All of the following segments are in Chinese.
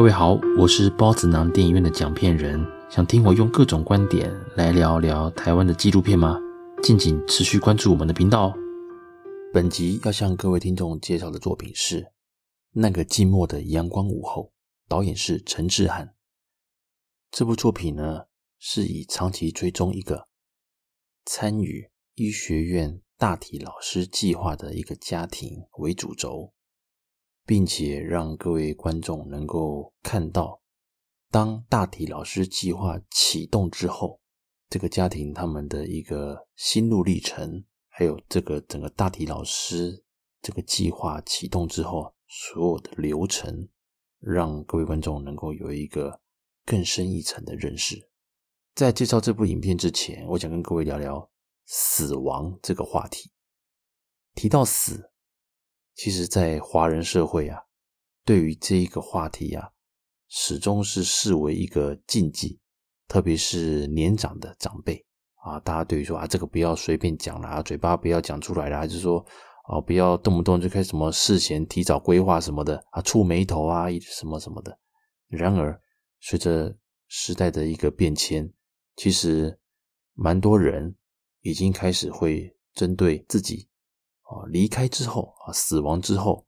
各位好，我是包子囊电影院的讲片人。想听我用各种观点来聊聊台湾的纪录片吗？敬请持续关注我们的频道。本集要向各位听众介绍的作品是《那个寂寞的阳光午后》，导演是陈志汉。这部作品呢，是以长期追踪一个参与医学院大体老师计划的一个家庭为主轴。并且让各位观众能够看到，当大体老师计划启动之后，这个家庭他们的一个心路历程，还有这个整个大体老师这个计划启动之后所有的流程，让各位观众能够有一个更深一层的认识。在介绍这部影片之前，我想跟各位聊聊死亡这个话题。提到死。其实，在华人社会啊，对于这一个话题啊，始终是视为一个禁忌，特别是年长的长辈啊，大家对于说啊，这个不要随便讲啦，嘴巴不要讲出来啦，还是说啊，不要动不动就开始什么事前提早规划什么的啊，触眉头啊，什么什么的。然而，随着时代的一个变迁，其实蛮多人已经开始会针对自己。啊，离开之后啊，死亡之后，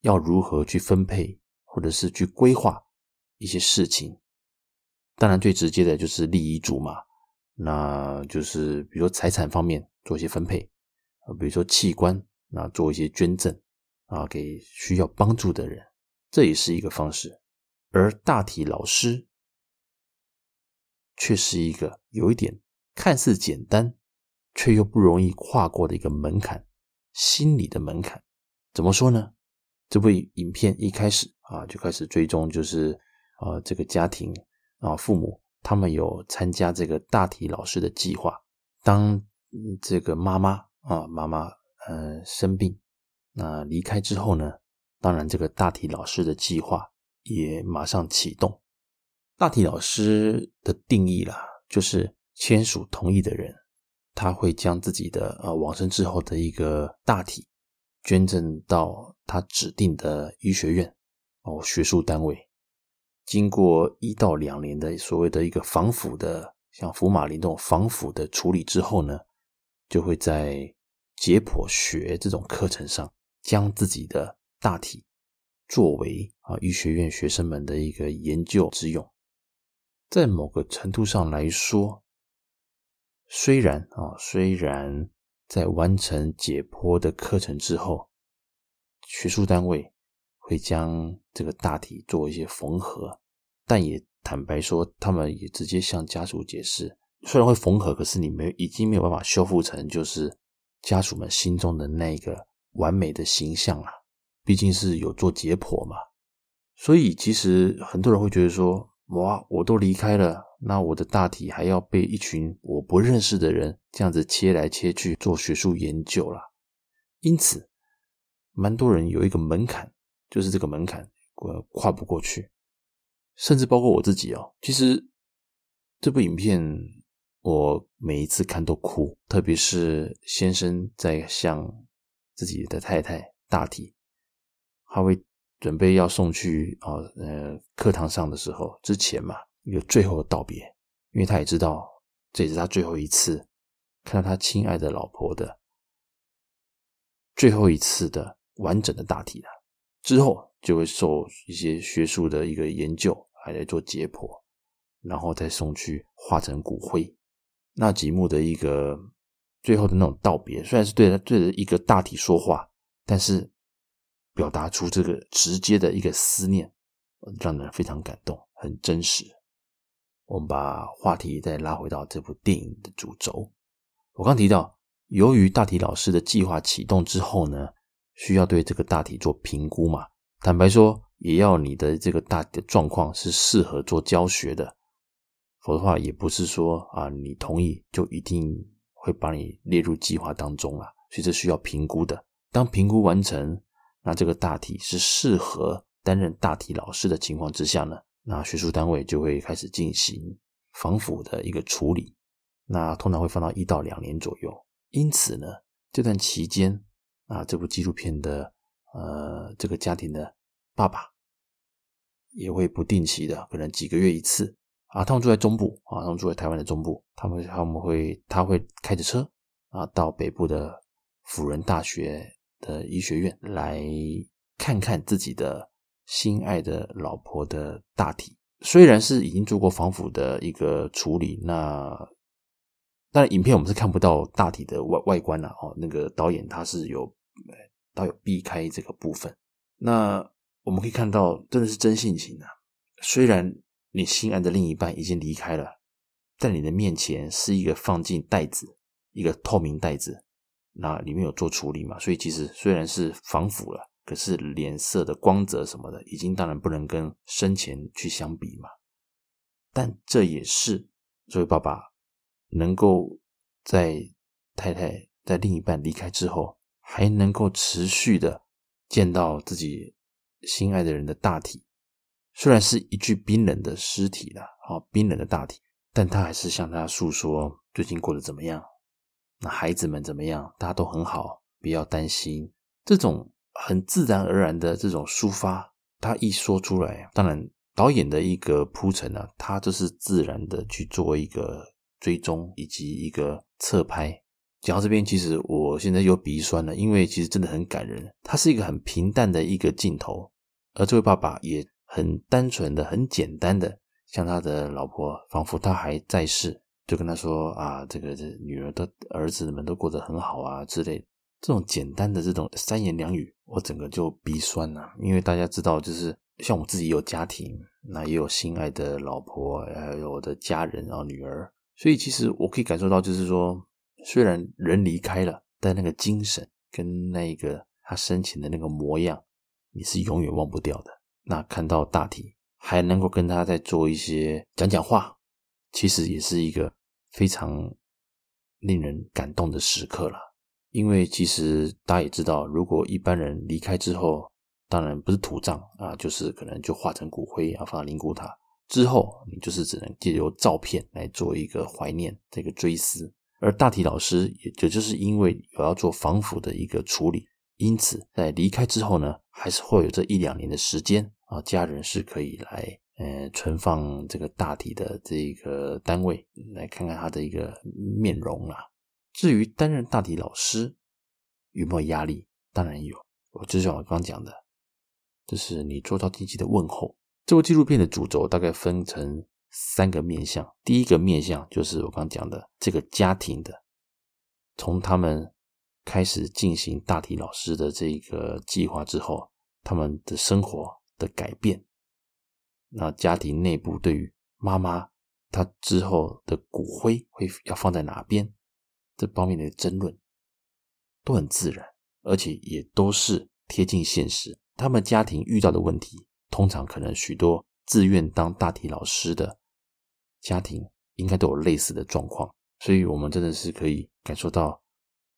要如何去分配，或者是去规划一些事情？当然，最直接的就是立遗嘱嘛，那就是比如说财产方面做一些分配啊，比如说器官，那做一些捐赠啊，给需要帮助的人，这也是一个方式。而大体老师却是一个有一点看似简单。却又不容易跨过的一个门槛，心理的门槛，怎么说呢？这部影片一开始啊，就开始追踪，就是啊，这个家庭啊，父母他们有参加这个大体老师的计划。当这个妈妈啊，妈妈呃生病，那离开之后呢，当然这个大体老师的计划也马上启动。大体老师的定义啦，就是签署同意的人。他会将自己的呃往生之后的一个大体捐赠到他指定的医学院哦学术单位，经过一到两年的所谓的一个防腐的像福马林这种防腐的处理之后呢，就会在解剖学这种课程上将自己的大体作为啊医学院学生们的一个研究之用，在某个程度上来说。虽然啊，虽然在完成解剖的课程之后，学术单位会将这个大体做一些缝合，但也坦白说，他们也直接向家属解释，虽然会缝合，可是你没已经没有办法修复成就是家属们心中的那个完美的形象了。毕竟是有做解剖嘛，所以其实很多人会觉得说，哇，我都离开了。那我的大体还要被一群我不认识的人这样子切来切去做学术研究啦，因此，蛮多人有一个门槛，就是这个门槛我跨不过去，甚至包括我自己哦。其实这部影片我每一次看都哭，特别是先生在向自己的太太大体，他会准备要送去啊呃课堂上的时候之前嘛。一个最后的道别，因为他也知道这也是他最后一次看到他亲爱的老婆的最后一次的完整的大体了。之后就会受一些学术的一个研究，还来做解剖，然后再送去化成骨灰。那几幕的一个最后的那种道别，虽然是对着对着一个大体说话，但是表达出这个直接的一个思念，让人非常感动，很真实。我们把话题再拉回到这部电影的主轴。我刚提到，由于大体老师的计划启动之后呢，需要对这个大体做评估嘛。坦白说，也要你的这个大体的状况是适合做教学的，否则的话，也不是说啊，你同意就一定会把你列入计划当中啊。所以这需要评估的。当评估完成，那这个大体是适合担任大体老师的情况之下呢，那学术单位就会开始进行防腐的一个处理，那通常会放到一到两年左右。因此呢，这段期间啊，这部纪录片的呃这个家庭的爸爸也会不定期的，可能几个月一次啊。他们住在中部啊，他们住在台湾的中部，他们他们会他会开着车啊，到北部的辅仁大学的医学院来看看自己的心爱的老婆的大体。虽然是已经做过防腐的一个处理，那但影片我们是看不到大体的外外观了哦。那个导演他是有导演避开这个部分，那。我们可以看到，真的是真性情啊！虽然你心爱的另一半已经离开了，在你的面前是一个放进袋子，一个透明袋子，那里面有做处理嘛？所以其实虽然是防腐了，可是脸色的光泽什么的，已经当然不能跟生前去相比嘛。但这也是这位爸爸能够在太太在另一半离开之后，还能够持续的见到自己。心爱的人的大体，虽然是一具冰冷的尸体了，啊，冰冷的大体，但他还是向他诉说最近过得怎么样，那孩子们怎么样，大家都很好，不要担心。这种很自然而然的这种抒发，他一说出来，当然导演的一个铺陈呢，他就是自然的去做一个追踪以及一个侧拍。讲到这边，其实我现在又鼻酸了，因为其实真的很感人，它是一个很平淡的一个镜头。而这位爸爸也很单纯的、很简单的，向他的老婆，仿佛他还在世，就跟他说啊，这个这女儿的儿子们都过得很好啊之类的。这种简单的这种三言两语，我整个就鼻酸了。因为大家知道，就是像我自己有家庭，那也有心爱的老婆，还有我的家人，然后女儿，所以其实我可以感受到，就是说，虽然人离开了，但那个精神跟那个他生前的那个模样。你是永远忘不掉的。那看到大体还能够跟他再做一些讲讲话，其实也是一个非常令人感动的时刻了。因为其实大家也知道，如果一般人离开之后，当然不是土葬啊，就是可能就化成骨灰啊，放到灵骨塔之后，你就是只能借由照片来做一个怀念、这个追思。而大体老师也就就是因为有要做防腐的一个处理。因此，在离开之后呢，还是会有这一两年的时间啊，家人是可以来呃存放这个大体的这个单位，来看看他的一个面容啊。至于担任大体老师有没有压力？当然有。我就像我刚讲的，这是你做到定期的问候。这部纪录片的主轴大概分成三个面向，第一个面向就是我刚讲的这个家庭的，从他们。开始进行大体老师的这个计划之后，他们的生活的改变，那家庭内部对于妈妈她之后的骨灰会要放在哪边，这方面的争论都很自然，而且也都是贴近现实。他们家庭遇到的问题，通常可能许多自愿当大体老师的家庭应该都有类似的状况，所以我们真的是可以感受到。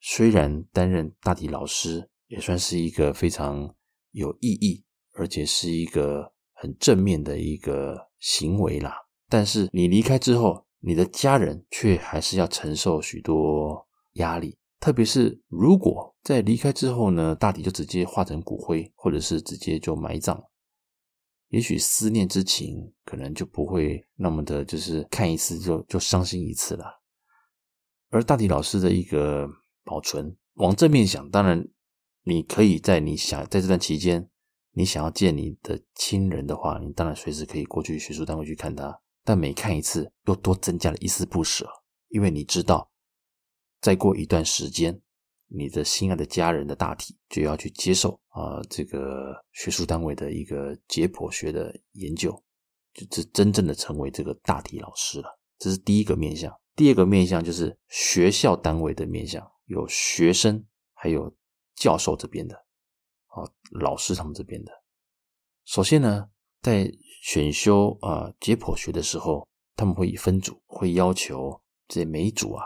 虽然担任大体老师也算是一个非常有意义，而且是一个很正面的一个行为啦，但是你离开之后，你的家人却还是要承受许多压力。特别是如果在离开之后呢，大体就直接化成骨灰，或者是直接就埋葬，也许思念之情可能就不会那么的，就是看一次就就伤心一次了。而大体老师的一个。保存，往正面想，当然你可以在你想在这段期间，你想要见你的亲人的话，你当然随时可以过去学术单位去看他。但每看一次，又多增加了一丝不舍，因为你知道，再过一段时间，你的心爱的家人的大体就要去接受啊、这个学术单位的一个解剖学的研究，就是真正的成为这个大体老师了。这是第一个面向。第二个面向就是学校单位的面向。有学生，还有教授这边的，啊，老师他们这边的。首先呢，在选修啊解剖学的时候，他们会以分组，会要求这每一组啊，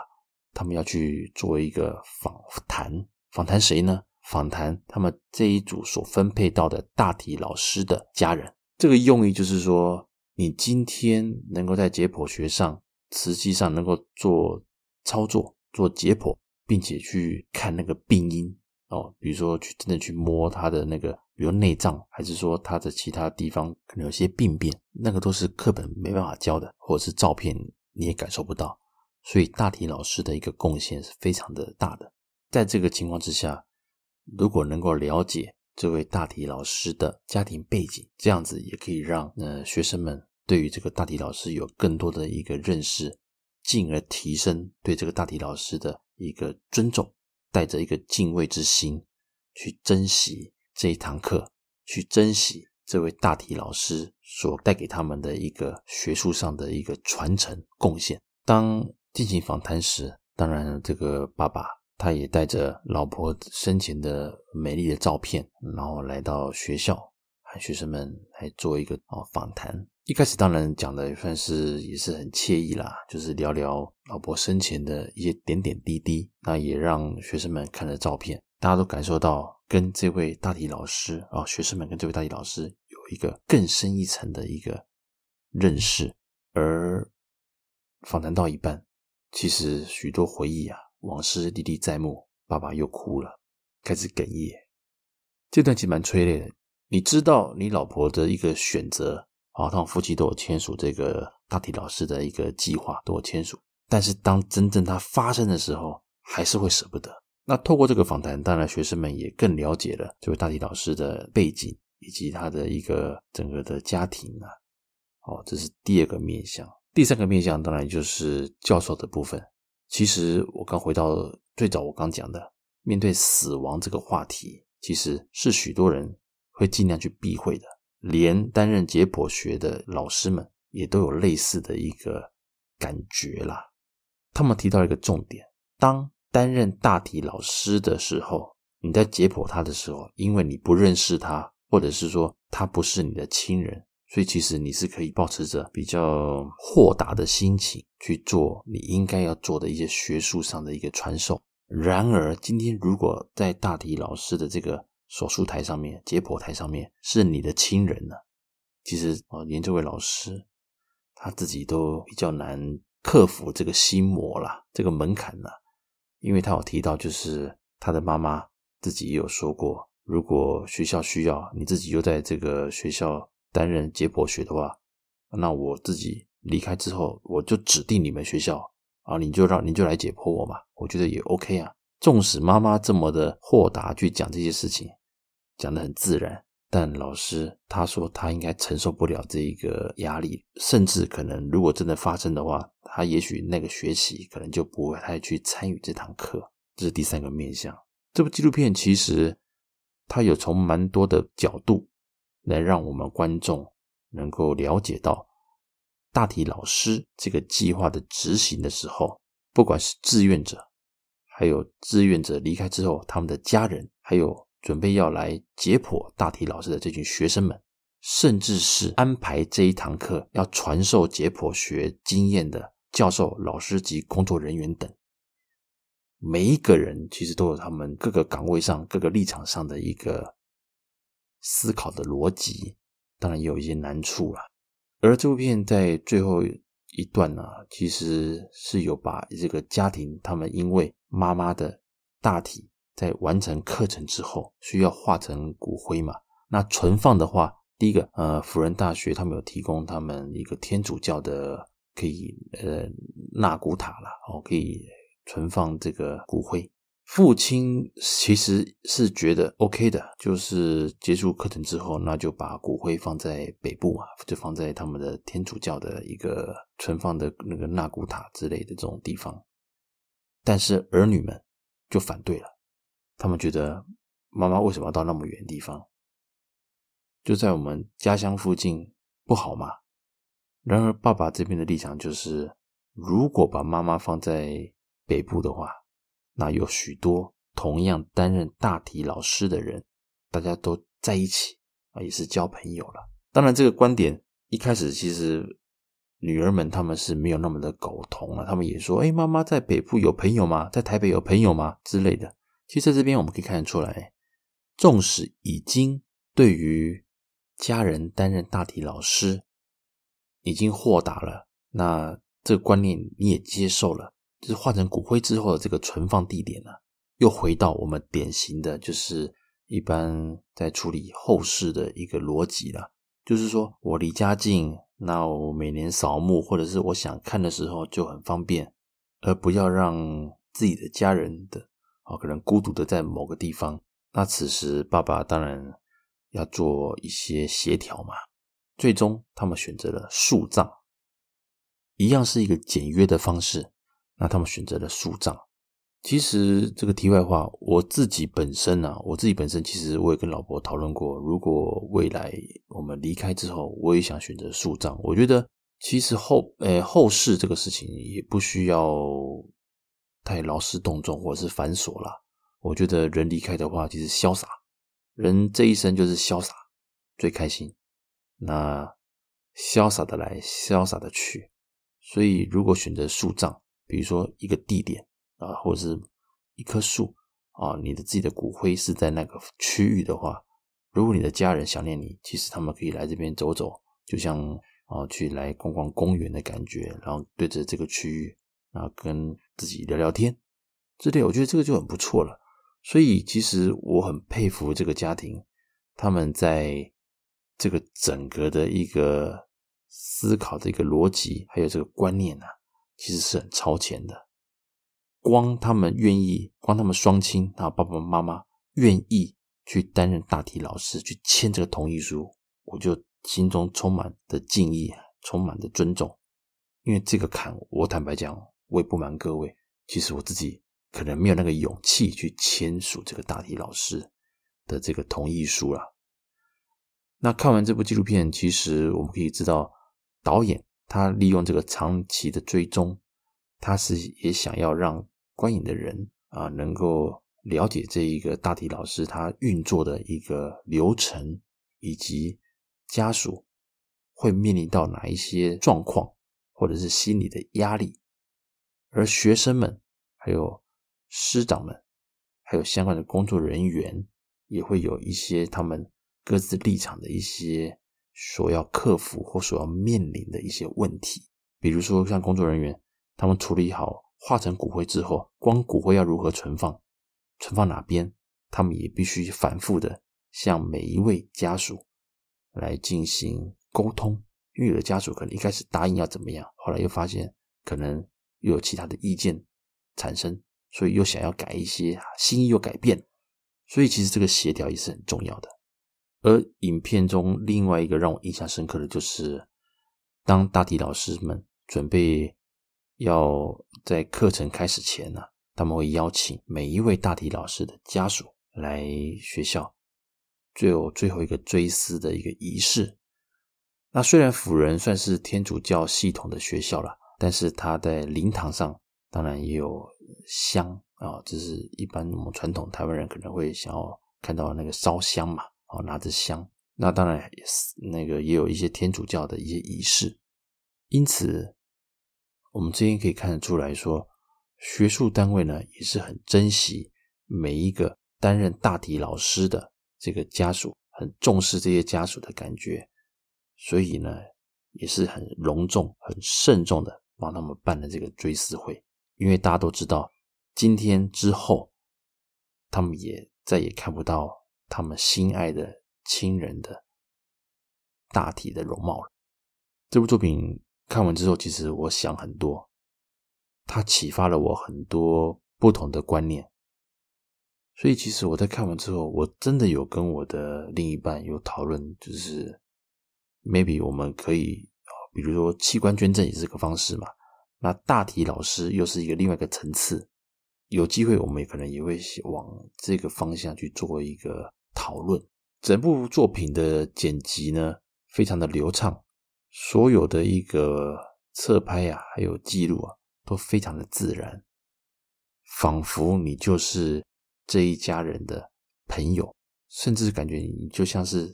他们要去做一个访谈。访谈谁呢？访谈他们这一组所分配到的大体老师的家人。这个用意就是说，你今天能够在解剖学上，实际上能够做操作，做解剖。并且去看那个病因哦，比如说去真的去摸他的那个，比如内脏，还是说他的其他地方可能有些病变，那个都是课本没办法教的，或者是照片你也感受不到。所以大体老师的一个贡献是非常的大的。在这个情况之下，如果能够了解这位大体老师的家庭背景，这样子也可以让呃学生们对于这个大体老师有更多的一个认识，进而提升对这个大体老师的一个尊重，带着一个敬畏之心去珍惜这一堂课，去珍惜这位大体老师所带给他们的一个学术上的一个传承贡献。当进行访谈时，当然这个爸爸他也带着老婆生前的美丽的照片，然后来到学校，和学生们来做一个哦访谈。一开始当然讲的也算是也是很惬意啦，就是聊聊老婆生前的一些点点滴滴。那也让学生们看了照片，大家都感受到跟这位大体老师啊，学生们跟这位大体老师有一个更深一层的一个认识。而访谈到一半，其实许多回忆啊，往事历历在目，爸爸又哭了，开始哽咽。这段其实蛮催泪的。你知道你老婆的一个选择。啊，他们夫妻都有签署这个大体老师的一个计划，都有签署。但是当真正它发生的时候，还是会舍不得。那透过这个访谈，当然学生们也更了解了这位大体老师的背景以及他的一个整个的家庭啊。哦，这是第二个面向。第三个面向当然就是教授的部分。其实我刚回到最早我刚讲的，面对死亡这个话题，其实是许多人会尽量去避讳的。连担任解剖学的老师们也都有类似的一个感觉啦。他们提到一个重点：当担任大体老师的时候，你在解剖他的时候，因为你不认识他，或者是说他不是你的亲人，所以其实你是可以保持着比较豁达的心情去做你应该要做的一些学术上的一个传授。然而，今天如果在大体老师的这个手术台上面，解剖台上面是你的亲人呢。其实啊，连这位老师他自己都比较难克服这个心魔啦，这个门槛啦。因为他有提到，就是他的妈妈自己也有说过，如果学校需要，你自己又在这个学校担任解剖学的话，那我自己离开之后，我就指定你们学校啊，你就让你就来解剖我嘛，我觉得也 OK 啊。纵使妈妈这么的豁达去讲这些事情。讲得很自然，但老师他说他应该承受不了这一个压力，甚至可能如果真的发生的话，他也许那个学期可能就不会太去参与这堂课。这是第三个面向。这部纪录片其实它有从蛮多的角度来让我们观众能够了解到大体老师这个计划的执行的时候，不管是志愿者，还有志愿者离开之后他们的家人，还有。准备要来解剖大体老师的这群学生们，甚至是安排这一堂课要传授解剖学经验的教授、老师及工作人员等，每一个人其实都有他们各个岗位上、各个立场上的一个思考的逻辑，当然也有一些难处啦。而这部片在最后一段呢，其实是有把这个家庭他们因为妈妈的大体。在完成课程之后，需要化成骨灰嘛？那存放的话，第一个，呃，辅仁大学他们有提供他们一个天主教的可以呃纳骨塔啦，哦，可以存放这个骨灰。父亲其实是觉得 OK 的，就是结束课程之后，那就把骨灰放在北部嘛，就放在他们的天主教的一个存放的那个纳骨塔之类的这种地方。但是儿女们就反对了。他们觉得妈妈为什么要到那么远的地方？就在我们家乡附近不好吗？然而爸爸这边的立场就是，如果把妈妈放在北部的话，那有许多同样担任大体老师的人，大家都在一起啊，也是交朋友了。当然，这个观点一开始其实女儿们他们是没有那么的苟同了，他们也说：“哎，妈妈在北部有朋友吗？在台北有朋友吗？”之类的。其实在这边我们可以看得出来，纵使已经对于家人担任大体老师已经豁达了，那这个观念你也接受了，就是化成骨灰之后的这个存放地点呢，又回到我们典型的就是一般在处理后事的一个逻辑了，就是说我离家近，那我每年扫墓或者是我想看的时候就很方便，而不要让自己的家人的啊可能孤独的在某个地方。那此时爸爸当然要做一些协调嘛。最终他们选择了树葬，一样是一个简约的方式。那他们选择了树葬。其实这个题外话，我自己本身啊，我自己本身其实我也跟老婆讨论过，如果未来我们离开之后，我也想选择树葬。我觉得其实后诶后事这个事情也不需要太劳师动众或者是繁琐了。我觉得人离开的话，其实潇洒，人这一生就是潇洒最开心。那潇洒的来，潇洒的去。所以如果选择树葬，比如说一个地点。啊，或者是一棵树啊，你的自己的骨灰是在那个区域的话，如果你的家人想念你，其实他们可以来这边走走，就像啊去来逛逛公园的感觉，然后对着这个区域，啊跟自己聊聊天，之类，我觉得这个就很不错了。所以其实我很佩服这个家庭，他们在这个整个的一个思考的一个逻辑，还有这个观念呢、啊，其实是很超前的。光他们愿意，光他们双亲啊，爸爸妈妈愿意去担任大体老师，去签这个同意书，我就心中充满的敬意，充满的尊重。因为这个坎，我坦白讲，我也不瞒各位，其实我自己可能没有那个勇气去签署这个大体老师的这个同意书啦。那看完这部纪录片，其实我们可以知道，导演他利用这个长期的追踪，他是也想要让。观影的人啊，能够了解这一个大体老师他运作的一个流程，以及家属会面临到哪一些状况，或者是心理的压力，而学生们、还有师长们，还有相关的工作人员，也会有一些他们各自立场的一些所要克服或所要面临的一些问题，比如说像工作人员，他们处理好。化成骨灰之后，光骨灰要如何存放，存放哪边，他们也必须反复的向每一位家属来进行沟通。因为有的家属可能一开始答应要怎么样，后来又发现可能又有其他的意见产生，所以又想要改一些，心意又改变。所以其实这个协调也是很重要的。而影片中另外一个让我印象深刻的就是，当大体老师们准备。要在课程开始前呢，他们会邀请每一位大体老师的家属来学校，最后最后一个追思的一个仪式。那虽然辅仁算是天主教系统的学校了，但是他在灵堂上当然也有香啊，这是一般我们传统台湾人可能会想要看到那个烧香嘛，哦，拿着香。那当然也是那个也有一些天主教的一些仪式，因此。我们这边可以看得出来说，学术单位呢也是很珍惜每一个担任大体老师的这个家属，很重视这些家属的感觉，所以呢也是很隆重、很慎重的帮他们办了这个追思会。因为大家都知道，今天之后，他们也再也看不到他们心爱的亲人的大体的容貌了。这部作品。看完之后，其实我想很多，它启发了我很多不同的观念。所以，其实我在看完之后，我真的有跟我的另一半有讨论，就是 maybe 我们可以，比如说器官捐赠也是个方式嘛。那大体老师又是一个另外一个层次，有机会我们也可能也会往这个方向去做一个讨论。整部作品的剪辑呢，非常的流畅。所有的一个侧拍啊，还有记录啊，都非常的自然，仿佛你就是这一家人的朋友，甚至感觉你就像是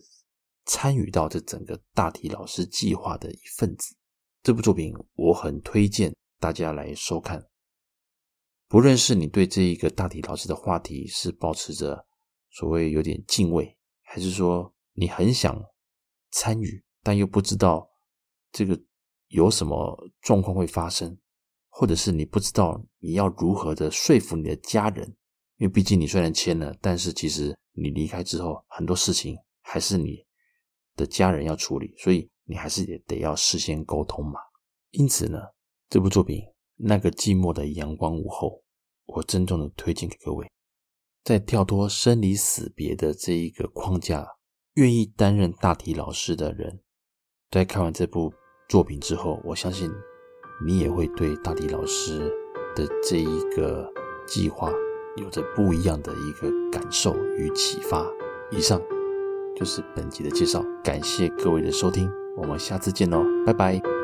参与到这整个大体老师计划的一份子。这部作品我很推荐大家来收看，不论是你对这一个大体老师的话题是保持着所谓有点敬畏，还是说你很想参与，但又不知道。这个有什么状况会发生，或者是你不知道你要如何的说服你的家人，因为毕竟你虽然签了，但是其实你离开之后，很多事情还是你的家人要处理，所以你还是得得要事先沟通嘛。因此呢，这部作品《那个寂寞的阳光午后》，我郑重的推荐给各位。在跳脱生离死别的这一个框架，愿意担任大体老师的人，在看完这部作品之后，我相信你也会对大体老师的这一个计划有着不一样的一个感受与启发。以上就是本集的介绍，感谢各位的收听，我们下次见喽，拜拜。